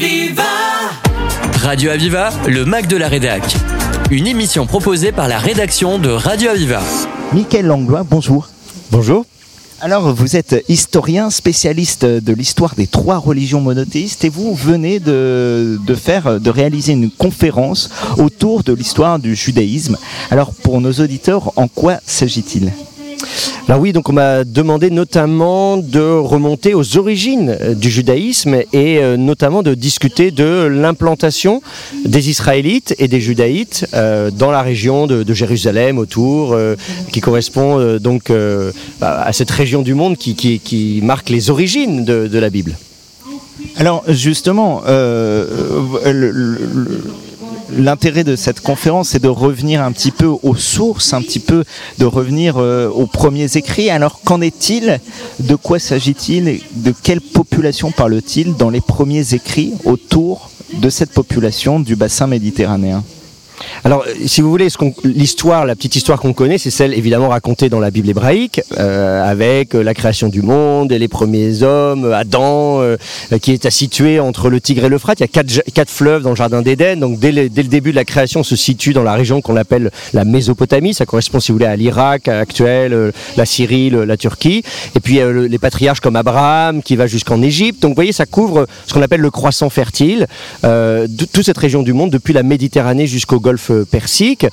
Aviva Radio Aviva, le Mac de la Rédac. Une émission proposée par la rédaction de Radio Aviva. Mickaël Langlois, bonjour. Bonjour. Alors, vous êtes historien, spécialiste de l'histoire des trois religions monothéistes, et vous venez de, de faire, de réaliser une conférence autour de l'histoire du judaïsme. Alors, pour nos auditeurs, en quoi s'agit-il? Alors oui, donc on m'a demandé notamment de remonter aux origines euh, du judaïsme et euh, notamment de discuter de l'implantation des Israélites et des Judaïtes euh, dans la région de, Jérusalem autour, qui correspond donc euh, à cette région du monde qui, marque les origines de, la Bible. Alors, justement, L'intérêt de cette conférence, c'est de revenir un petit peu aux sources, un petit peu de revenir euh, aux premiers écrits. Alors, qu'en est-il? De quoi s'agit-il? De quelle population parle-t-il dans les premiers écrits autour de cette population du bassin méditerranéen? Alors, euh, si vous voulez, l'histoire, la petite histoire qu'on connaît, c'est celle évidemment racontée dans la Bible hébraïque, euh, avec euh, la création du monde et les premiers hommes, Adam, qui est situé entre le Tigre et l'Euphrate. Il y a quatre, fleuves dans le jardin d'Éden. Donc, dès le, début de la création, on se situe dans la région qu'on appelle la Mésopotamie. Ça correspond, si vous voulez, à l'Irak actuel, la Syrie, la Turquie. Et puis, le- les patriarches comme Abraham, qui va jusqu'en Égypte. Donc, vous voyez, ça couvre ce qu'on appelle le croissant fertile, toute cette région du monde, depuis la Méditerranée jusqu'au Golfe Persique.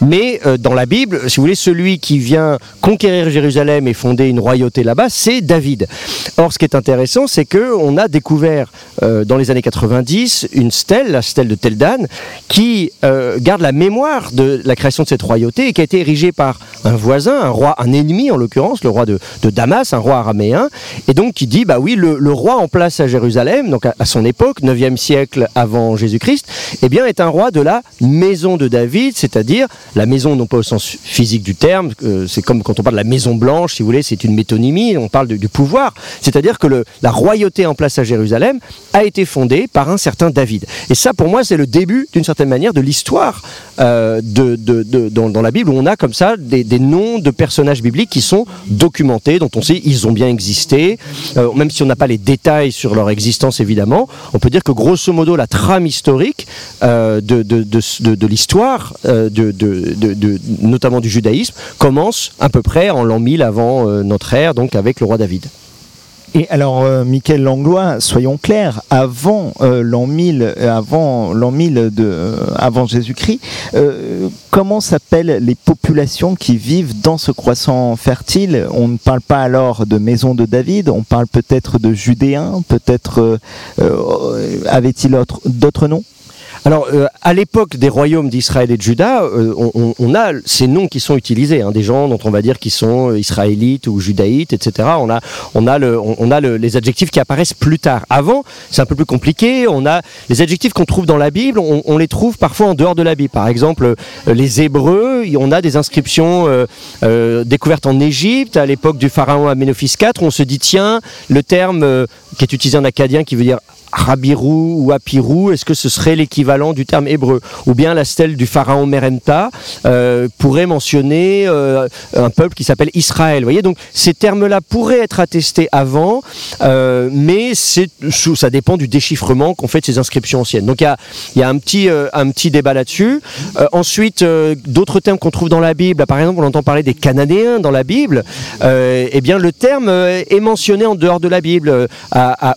Mais euh, dans la Bible, si vous voulez, celui qui vient conquérir Jérusalem et fonder une royauté là-bas, c'est David. Or, ce qui est intéressant, c'est que on a découvert euh, dans les années 90 une stèle, la stèle de Tel Dan, qui euh, garde la mémoire de la création de cette royauté et qui a été érigée par un voisin, un roi, un ennemi en l'occurrence, le roi de, Damas, un roi araméen, et donc qui dit, bah oui, le, roi en place à Jérusalem, donc à, à son époque, 9e siècle avant Jésus-Christ, eh bien est un roi de la maison de David, c'est-à-dire la maison non pas au sens physique du terme, euh, c'est comme quand on parle de la maison blanche, si vous voulez, c'est une métonymie, on parle du pouvoir, c'est-à-dire que la royauté en place à Jérusalem a été fondée par un certain David. Et ça, pour moi, c'est le début, d'une certaine manière, de l'histoire euh, de, dans, la Bible, où on a comme ça des, noms de personnages bibliques qui sont documentés, dont on sait ils ont bien existé, Euh, même si on n'a pas les détails sur leur existence, évidemment. On peut dire que grosso modo, la trame historique de, de, de, de- de l'histoire, euh, notamment du judaïsme, commence à peu près en l'an 1000 avant euh, notre ère, donc avec le roi David. Et alors, euh, Michael Langlois, soyons clairs, avant euh, l'an 1000, euh, avant l'an 1000 de, avant Jésus-Christ, comment s'appellent les populations qui vivent dans ce croissant fertile? On ne parle pas alors de maison de David, on parle peut-être de Judéens, peut-être avait-il autre- d'autres noms? Alors, euh, à l'époque des royaumes d'Israël et de Juda, euh, on, a ces noms qui sont utilisés, hein, des gens dont on va dire qu'ils sont euh, israélites ou judaïtes, etc. On a, les adjectifs qui apparaissent plus tard. Avant, c'est un peu plus compliqué. On a les adjectifs qu'on trouve dans la Bible, on, les trouve parfois en dehors de la Bible. Par exemple, euh, les Hébreux, on a des inscriptions euh, découvertes en Égypte à l'époque du pharaon Aménophis IV. On se dit tiens, le terme qui est utilisé en acadien qui veut dire Rabirou ou Apirou, est-ce que ce serait l'équivalent du terme hébreu Ou bien la stèle du pharaon Merenta euh, pourrait mentionner euh, un peuple qui s'appelle Israël? Vous voyez, donc ces termes-là pourraient être attestés avant, euh, mais ça dépend du déchiffrement qu'on fait de ces inscriptions anciennes. Donc il y a, un, petit, débat là-dessus. Ensuite, d'autres termes qu'on trouve dans la Bible, par exemple, on entend parler des Cananéens dans la Bible, eh bien le terme est mentionné en dehors de la Bible. À, à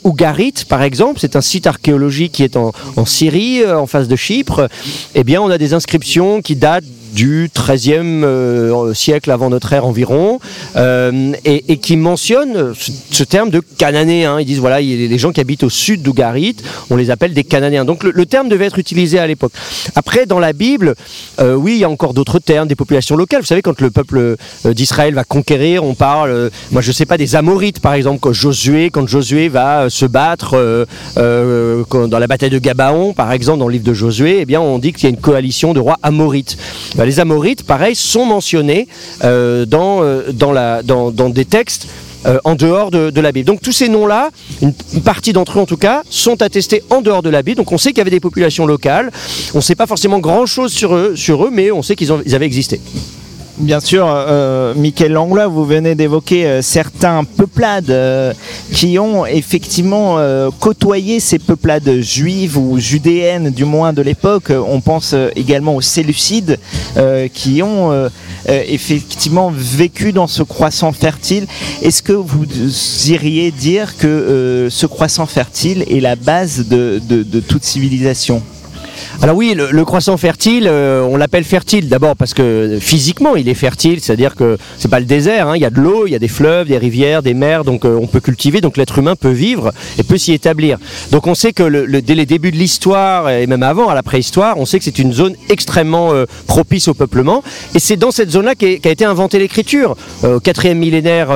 par exemple, c'est un site archéologique qui est en, Syrie, euh, en face de Chypre. Eh bien, on a des inscriptions qui datent du XIIIe euh, siècle avant notre ère environ, euh, et, qui mentionnent ce, terme de cananéens. Ils disent voilà, il y a les gens qui habitent au sud d'Ougarit, on les appelle des cananéens. Donc le, terme devait être utilisé à l'époque. Après, dans la Bible, euh, oui, il y a encore d'autres termes, des populations locales. Vous savez, quand le peuple euh, d'Israël va conquérir, on parle, moi je sais pas, des Amorites par exemple, quand Josué, quand Josué va se battre dans la bataille de Gabaon, par exemple, dans le livre de Josué, eh bien on dit qu'il y a une coalition de rois amorites. Ben, les Amorites, pareil, sont mentionnés euh, dans, euh, dans, des textes euh, en dehors de, de la Bible. Donc tous ces noms-là, une, partie d'entre eux en tout cas, sont attestés en dehors de la Bible. Donc on sait qu'il y avait des populations locales. On ne sait pas forcément grand-chose sur eux, sur eux, mais on sait qu'ils avaient existé. Bien sûr, euh, Michael Langlois, vous venez d'évoquer euh, certains peuplades euh, qui ont effectivement euh, côtoyé ces peuplades juives ou judéennes, du moins de l'époque. On pense euh, également aux Séleucides euh, qui ont euh, euh, effectivement vécu dans ce croissant fertile. Est-ce que vous iriez dire que euh, ce croissant fertile est la base de toute civilisation? Alors oui, le, croissant fertile, euh, on l'appelle fertile d'abord parce que physiquement il est fertile, c'est-à-dire que c'est pas le désert, hein, il y a de l'eau, il y a des fleuves, des rivières, des mers, donc euh, on peut cultiver, donc l'être humain peut vivre et peut s'y établir. Donc on sait que dès les débuts de l'histoire et même avant, à la préhistoire, on sait que c'est une zone extrêmement euh, propice au peuplement et c'est dans cette zone-là qu'a été inventée l'écriture. Au quatrième millénaire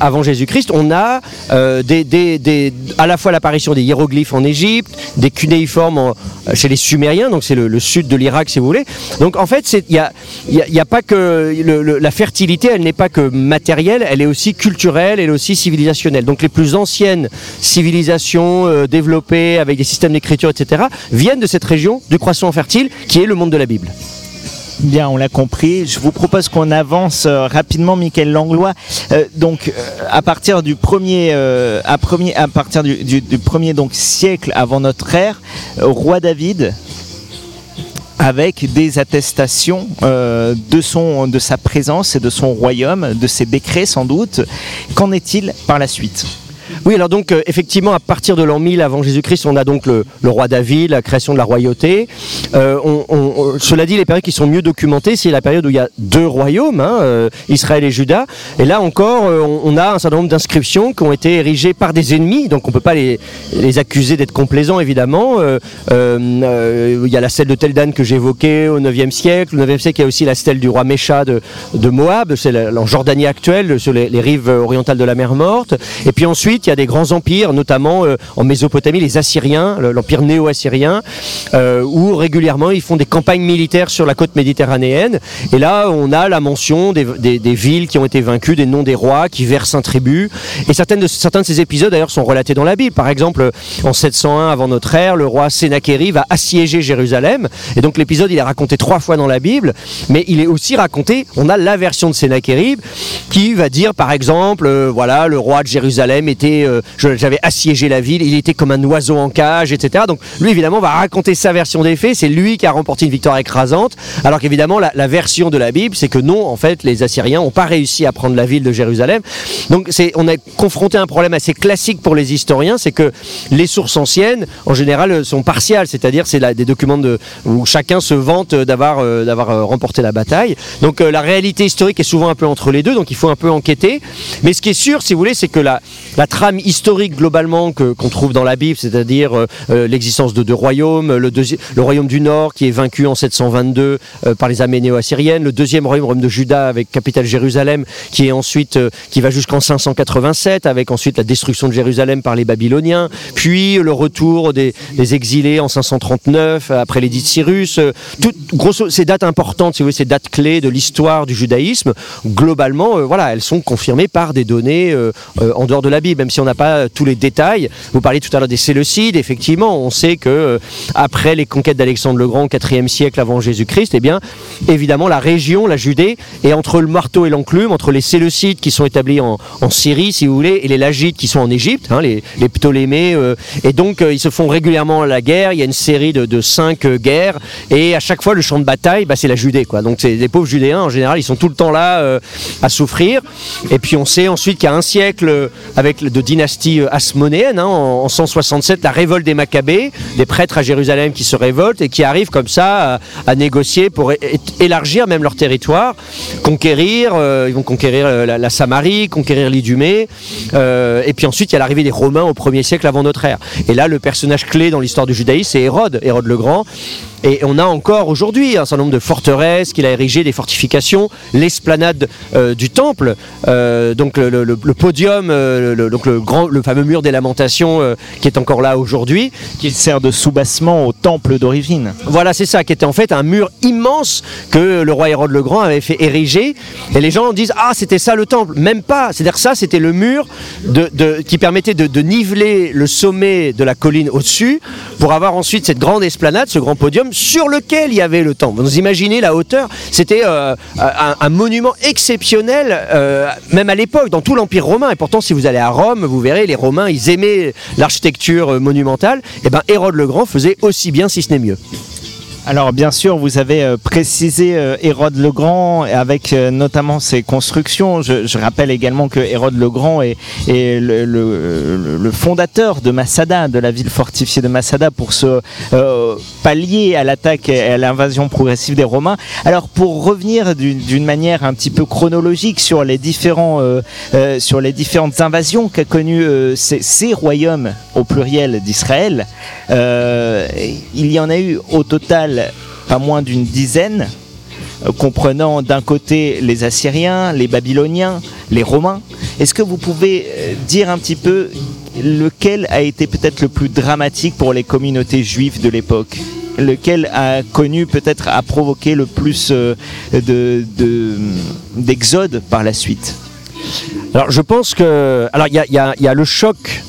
avant Jésus-Christ, on a à la fois l'apparition des hiéroglyphes en Égypte, des cunéiformes en- chez les Sumériens, donc c'est le, sud de l'Irak si vous voulez. Donc en fait, c'est- il pas que la fertilité, elle n'est pas que matérielle, elle est aussi culturelle, elle est aussi civilisationnelle. Donc les plus anciennes civilisations euh, développées avec des systèmes d'écriture, etc., viennent de cette région du croissant fertile qui est le monde de la Bible. Bien, on l'a compris. Je vous propose qu'on avance euh, rapidement, Michael Langlois. Euh, donc, euh, à partir du premier, à partir du, premier donc siècle avant notre ère, roi David, avec des attestations de son, de sa présence et de son royaume, de ses décrets sans doute. Qu'en est-il par la suite? Oui, alors donc euh, effectivement, à partir de l'an 1000 avant Jésus-Christ, on a donc le, roi David, la création de la royauté. Euh, cela dit, les périodes qui sont mieux documentées, c'est la période où il y a deux royaumes, hein, euh, Israël et Juda. Et là encore, on, a un certain nombre d'inscriptions qui ont été érigées par des ennemis, donc on ne peut pas les, les accuser d'être complaisants, évidemment. Il y a la stèle de Teldan que j'évoquais au 9e siècle. Au 9e siècle, il y a aussi la stèle du roi Mécha de, de Moab, c'est en Jordanie actuelle, sur les, rives orientales de la mer Morte. Et puis ensuite, il y a des grands empires, notamment euh, en Mésopotamie, les Assyriens, le- l'empire néo-assyrien, euh, où régulièrement ils font des campagnes militaires sur la côte méditerranéenne. Et là, on a la mention des, des- des villes qui ont été vaincues, des noms des rois qui versent un tribut. Et certaines de, certains de ces épisodes, d'ailleurs, sont relatés dans la Bible. Par exemple, en 701 avant notre ère, le roi Sénachérib va assiéger Jérusalem. Et donc l'épisode, il est raconté trois fois dans la Bible, mais il est aussi raconté, on a la version de Sénachérib qui va dire, par exemple, euh, voilà, le roi de Jérusalem était, euh, j'avais assiégé la ville, il était comme un oiseau en cage, etc. Donc lui, évidemment, va raconter sa version des faits, c'est lui qui a remporté une victoire écrasante, alors qu'évidemment, la, version de la Bible, c'est que non, en fait, les Assyriens n'ont pas réussi à prendre la ville de Jérusalem. Donc on est confronté à un problème assez classique pour les historiens, c'est que les sources anciennes, en général, euh, sont partiales, c'est-à-dire c'est des documents où chacun se vante euh, d'avoir remporté la bataille. Donc la réalité historique est souvent un peu entre les deux, donc il faut un peu enquêter. Mais ce qui est sûr, si vous voulez, c'est que la, la trame historique globalement que- qu'on trouve dans la Bible, c'est-à-dire euh, euh, l'existence de deux royaumes, le, deuxi- le royaume du Nord qui est vaincu en 722 euh, par les armées néo-assyriennes, le deuxième royaume, royaume de Juda avec capitale Jérusalem, qui est ensuite qui va jusqu'en 587 avec ensuite la destruction de Jérusalem par les Babyloniens, puis le retour des, exilés en 539 euh, après l'édit de Cyrus. Tout, ces dates importantes, si vous voulez, ces dates clés de l'histoire du judaïsme, globalement, voilà, elles sont confirmées par des données en dehors de la Bible, même si on n'a pas euh, tous les détails. Vous parliez tout à l'heure des Séleucides, effectivement, on sait que euh, après les conquêtes d'Alexandre le Grand au 4e siècle avant Jésus-Christ, eh bien, évidemment, la région, la Judée, est entre le marteau et l'enclume, entre les Séleucides qui sont établis en, Syrie, si vous voulez, et les Lagides qui sont en Égypte, hein, les, Ptolémées, euh, et donc ils se font régulièrement la guerre. Il y a une série de, cinq guerres, et à chaque fois le champ de bataille, bah, c'est la Judée, quoi. Donc c'est les pauvres Judéens en général, ils sont tout le temps là à souffrir. Et puis on sait ensuite qu'il y a un siècle avec de dynastie euh, hasmonéenne, hein, en, en 167, la révolte des Maccabées, des prêtres à Jérusalem qui se révoltent et qui arrivent comme ça à, à négocier pour élargir même leur territoire, conquérir. euh, ils vont conquérir euh, la, Samarie, conquérir l'Idumée. euh, et puis ensuite, il y a l'arrivée des Romains au 1er siècle avant notre ère. Et là, le personnage clé dans l'histoire du judaïsme, c'est Hérode, Hérode le Grand. Et on a encore aujourd'hui un certain nombre de forteresses qu'il a érigées, des fortifications, l'esplanade euh, du temple, euh, donc le, podium, euh, donc le, le, grand, le fameux mur des lamentations euh, qui est encore là aujourd'hui. Qui sert de soubassement au temple d'origine. Voilà, c'est ça, qui était en fait un mur immense que le roi Hérode le Grand avait fait ériger. Et les gens disent Ah, c'était ça le temple. Même pas. C'est-à-dire ça, c'était le mur de, qui permettait de, niveler le sommet de la colline au-dessus pour avoir ensuite cette grande esplanade, ce grand podium sur lequel il y avait le temple. Vous imaginez la hauteur C'était euh, un, monument exceptionnel, euh, même à l'époque, dans tout l'Empire romain. Et pourtant, si vous allez à Rome, vous verrez, les Romains, ils aimaient l'architecture euh, monumentale. Et eh bien, Hérode le Grand faisait aussi bien, si ce n'est mieux. Alors bien sûr, vous avez euh, précisé euh, Hérode le Grand avec euh, notamment ses constructions. Je, rappelle également que Hérode le Grand est, le, fondateur de Massada, de la ville fortifiée de Massada, pour se pallier à l'attaque et à l'invasion progressive des Romains. Alors pour revenir d'une manière un petit peu chronologique sur les différents sur les différentes invasions qu'a connues ces, ces, royaumes au pluriel d'Israël, il y en a eu au total pas moins d'une dizaine, euh, comprenant d'un côté les Assyriens, les Babyloniens, les Romains. Est-ce que vous pouvez euh, dire un petit peu lequel a été peut-être le plus dramatique pour les communautés juives de l'époque? Lequel a connu peut-être a provoqué le plus euh, d'exode par la suite? Alors je pense que alors il y a, le choc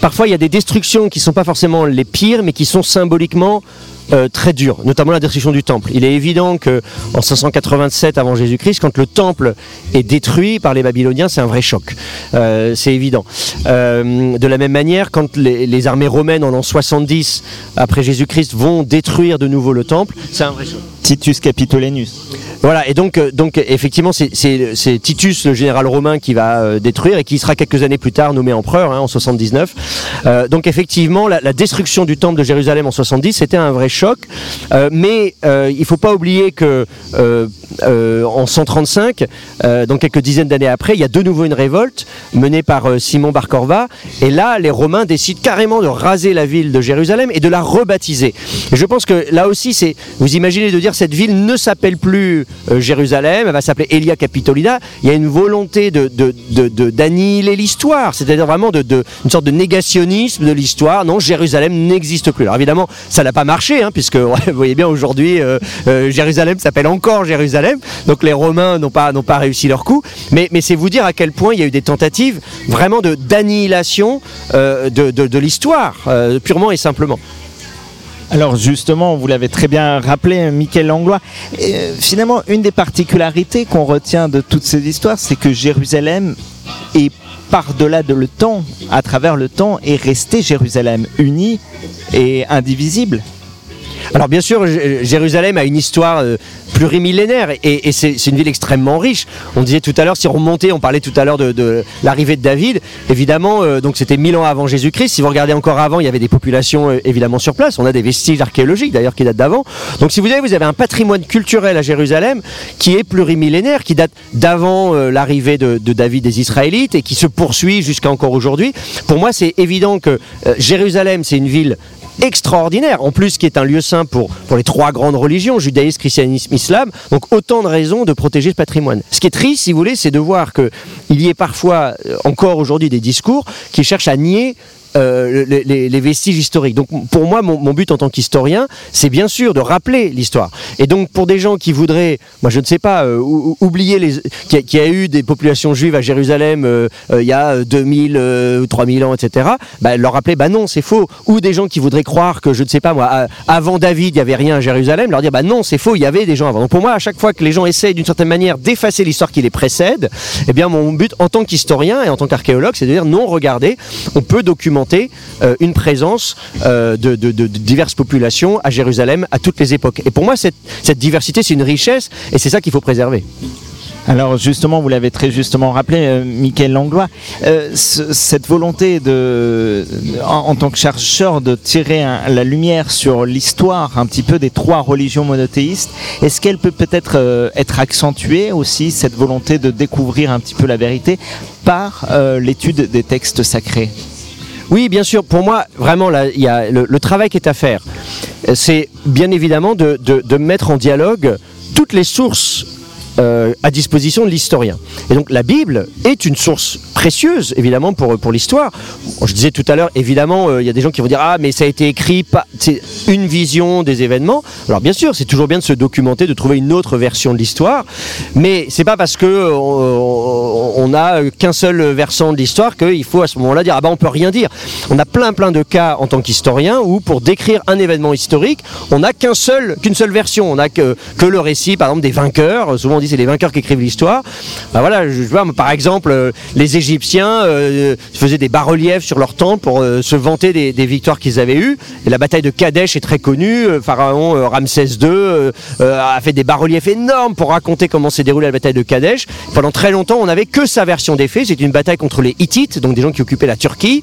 parfois il y a des destructions qui ne sont pas forcément les pires mais qui sont symboliquement euh, très dur, notamment la destruction du temple. Il est évident que en 587 avant Jésus-Christ, quand le temple est détruit par les Babyloniens, c'est un vrai choc. Euh, c'est évident. Euh, de la même manière, quand les, armées romaines en l'an 70 après Jésus-Christ vont détruire de nouveau le temple, c'est un vrai choc. Titus Capitolinus. Voilà, et donc, donc effectivement, c'est Titus, le général romain, qui va détruire et qui sera quelques années plus tard nommé empereur hein, en 79. donc effectivement, la, destruction du temple de Jérusalem en 70, c'était un vrai choc. Euh, mais euh, il ne faut pas oublier que euh, en 135, donc quelques dizaines d'années après, il y a de nouveau une révolte menée par Simon Bar Et là, les Romains décident carrément de raser la ville de Jérusalem et de la rebaptiser. je pense que là aussi, c'est, vous imaginez de dire cette ville ne s'appelle plus Jérusalem, elle va s'appeler Elia Capitolina. Il y a une volonté de, d'annihiler l'histoire, c'est-à-dire vraiment de, une sorte de négationnisme de l'histoire. Non, Jérusalem n'existe plus. Alors évidemment, ça n'a pas marché. Hein, Hein, puisque vous voyez bien aujourd'hui, euh, euh, Jérusalem s'appelle encore Jérusalem, donc les Romains n'ont pas, pas réussi leur coup, mais, mais c'est vous dire à quel point il y a eu des tentatives vraiment d'annihilation euh, de, de, l'histoire, purement et simplement. Alors justement, vous l'avez très bien rappelé, Michael Langlois. finalement, une des particularités qu'on retient de toutes ces histoires, c'est que Jérusalem est par-delà de le temps, à travers le temps, est resté Jérusalem uni et indivisible. Alors bien sûr, Jérusalem a une histoire euh, plurimillénaire et, c'est une ville extrêmement riche. On disait tout à l'heure, si on remontait, on parlait tout à l'heure de, l'arrivée de David. Évidemment, euh, donc c'était mille ans avant Jésus-Christ. Si vous regardez encore avant, il y avait des populations euh, évidemment sur place. On a des vestiges archéologiques d'ailleurs qui datent d'avant. Donc si vous avez, vous avez un patrimoine culturel à Jérusalem qui est plurimillénaire, qui date d'avant l'arrivée de, de, David des Israélites et qui se poursuit jusqu'à encore aujourd'hui. Pour moi, c'est évident que Jérusalem, c'est une ville extraordinaire, en plus qui est un lieu saint pour, pour les trois grandes religions, judaïsme, christianisme, islam, donc autant de raisons de protéger ce patrimoine. Ce qui est triste, si vous voulez, c'est de voir qu'il y ait parfois, euh, encore aujourd'hui, des discours qui cherchent à nier euh, les, vestiges historiques. Donc pour moi, mon, but en tant qu'historien, c'est bien sûr de rappeler l'histoire. Et donc pour des gens qui voudraient, moi je ne sais pas, euh, oublier les, qu'il y, a eu des populations juives à Jérusalem euh, il y a 2000 ou 3000 ans, etc., bah, leur rappeler, bah non, c'est faux. Ou des gens qui voudraient croire que, je ne sais pas moi, avant David, il n'y avait rien à Jérusalem, leur dire, bah non, c'est faux, il y avait des gens avant. Donc pour moi, à chaque fois que les gens essayent d'une certaine manière d'effacer l'histoire qui les précède, eh bien mon but en tant qu'historien et en tant qu'archéologue, c'est de dire, non, regardez, on peut documenter euh, une présence euh, de, diverses populations à Jérusalem à toutes les époques. Et pour moi, cette, diversité, c'est une richesse et c'est ça qu'il faut préserver. Alors justement, vous l'avez très justement rappelé, euh, Michael Langlois, cette volonté de, en, tant que chercheur de tirer la lumière sur l'histoire un petit peu des trois religions monothéistes, est-ce qu'elle peut peut-être être accentuée aussi, cette volonté de découvrir un petit peu la vérité, par l'étude des textes sacrés? Oui, bien sûr. Pour moi, vraiment, y a le, travail qui est à faire. C'est bien évidemment de, mettre en dialogue toutes les sources euh, à disposition de l'historien. Et donc la Bible est une source précieuse, évidemment, pour, pour l'histoire. Je disais tout à l'heure, évidemment, euh, il y a des gens qui vont dire, ah, mais ça a été écrit, c'est une vision des événements. Alors bien sûr, c'est toujours bien de se documenter, de trouver une autre version de l'histoire, mais c'est pas parce que euh, on, n'a qu'un seul versant de l'histoire qu'il faut à ce moment-là dire, ah bah on peut rien dire. On a plein plein de cas en tant qu'historien où pour décrire un événement historique, on n'a qu'un seul, qu'une seule version. On n'a que, que le récit, par exemple, des vainqueurs. Souvent on dit c'est les vainqueurs qui écrivent l'histoire. Bah voilà, je vois, par exemple, euh, les Égyptiens euh, faisaient des bas-reliefs sur leur temple pour euh, se vanter des, victoires qu'ils avaient eues. Et la bataille de Kadesh est très connue. Pharaon Ramsès II a fait des bas-reliefs énormes pour raconter comment s'est déroulée la bataille de Kadesh. Pendant très longtemps, on n'avait que sa version des faits. C'était une bataille contre les Hittites, donc des gens qui occupaient la Turquie.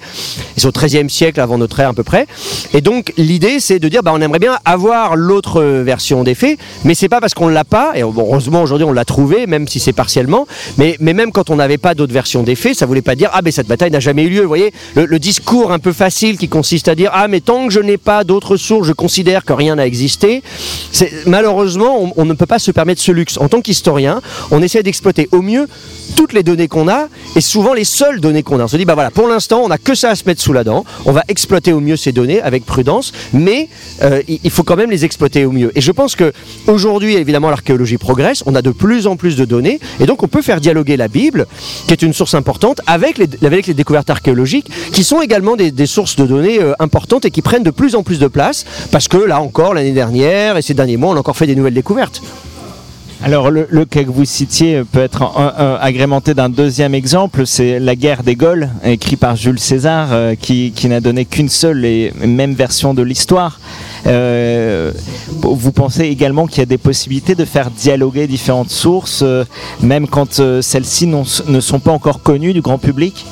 C'est au XIIIe siècle avant notre ère à peu près. Et donc l'idée, c'est de dire, bah, on aimerait bien avoir l'autre version des faits, mais c'est pas parce qu'on l'a pas. Et heureusement aujourd'hui on l'a trouvé, même si c'est partiellement. Mais, mais même quand on n'avait pas d'autres versions des faits, ça voulait pas dire ah mais cette bataille n'a jamais eu lieu. Vous voyez, le, discours un peu facile qui consiste à dire ah mais tant que je n'ai pas d'autres sources, je considère que rien n'a existé. Malheureusement, on, on ne peut pas se permettre ce luxe. En tant qu'historien, on essaie d'exploiter au mieux toutes les données qu'on a et souvent les seules données qu'on a. On se dit, bah voilà, pour l'instant, on n'a que ça à se mettre sous la dent. On va exploiter au mieux ces données avec prudence, mais euh, il faut quand même les exploiter au mieux. Et je pense que aujourd'hui, évidemment, l'archéologie progresse. On a de plus en plus de données et donc on peut faire dialoguer la Bible, qui est une source importante, avec les, avec les découvertes archéologiques, qui sont également des, sources de données euh, importantes et qui prennent de plus en plus de place, parce que là encore, l'année dernière et ces derniers mois, on a encore fait des nouvelles découvertes. Alors le, cas que vous citiez peut être agrémenté d'un deuxième exemple, c'est La guerre des Gaules, écrit par Jules César, euh, qui, n'a donné qu'une seule et même version de l'histoire. Euh, vous pensez également qu'il y a des possibilités de faire dialoguer différentes sources, euh, même quand celles-ci ne sont pas encore connues du grand public?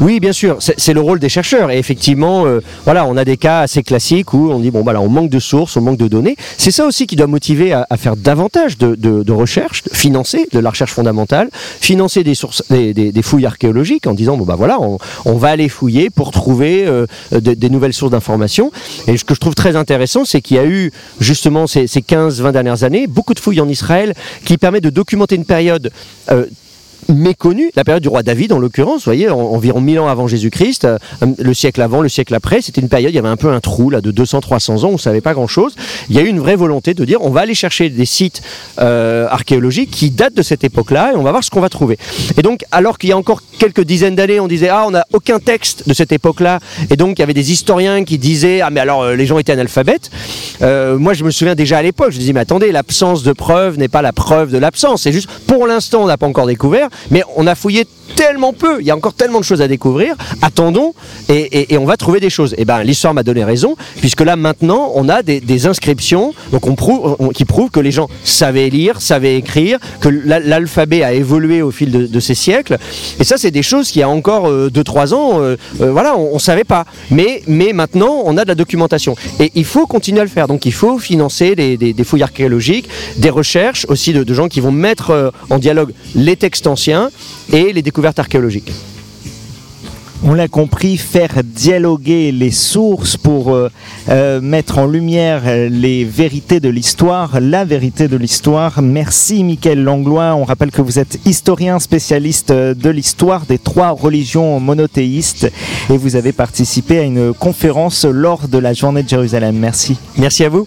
Oui, bien sûr, c'est le rôle des chercheurs. Et effectivement, euh, voilà, on a des cas assez classiques où on dit bon, voilà, on manque de sources, on manque de données. C'est ça aussi qui doit motiver à, faire davantage de, de, recherche, financer de la recherche fondamentale, financer des sources, des, fouilles archéologiques en disant bon bah voilà, on, va aller fouiller pour trouver euh, des nouvelles sources d'informations. Et ce que je trouve très intéressant, c'est qu'il y a eu justement ces, ces 15-20 dernières années beaucoup de fouilles en Israël qui permettent de documenter une période euh, méconnue, la période du roi David en l'occurrence, vous voyez, environ 1000 ans avant Jésus-Christ, euh, le siècle avant, le siècle après, c'était une période, il y avait un peu un trou là de 200-300 ans, on ne savait pas grand-chose. Il y a eu une vraie volonté de dire, on va aller chercher des sites euh, archéologiques qui datent de cette époque-là et on va voir ce qu'on va trouver. Et donc, alors qu'il y a encore quelques dizaines d'années, on disait, ah, on n'a aucun texte de cette époque-là, et donc il y avait des historiens qui disaient, ah, mais alors euh, les gens étaient analphabètes. moi, je me souviens déjà à l'époque, je disais, mais attendez, l'absence de preuves n'est pas la preuve de l'absence, c'est juste, pour l'instant, on n'a pas encore découvert, mais on a fouillé tellement peu, il y a encore tellement de choses à découvrir, attendons et, on va trouver des choses. Et eh ben l'histoire m'a donné raison, puisque là maintenant on a des, inscriptions donc qui prouvent que les gens savaient lire, savaient écrire, que l'alphabet a évolué au fil de, ces siècles. Et ça c'est des choses qui a encore 2-3 euh, ans, euh, euh, voilà, on ne savait pas. Mais, maintenant on a de la documentation. Et il faut continuer à le faire. Donc il faut financer des, fouilles archéologiques, des recherches aussi de, de gens qui vont mettre en dialogue les textes anciens et les découvertes archéologiques. On l'a compris, faire dialoguer les sources pour euh, euh, mettre en lumière les vérités de l'histoire, la vérité de l'histoire. Merci Mickaël Langlois. On rappelle que vous êtes historien spécialiste de l'histoire des trois religions monothéistes et vous avez participé à une conférence lors de la journée de Jérusalem. Merci. Merci à vous.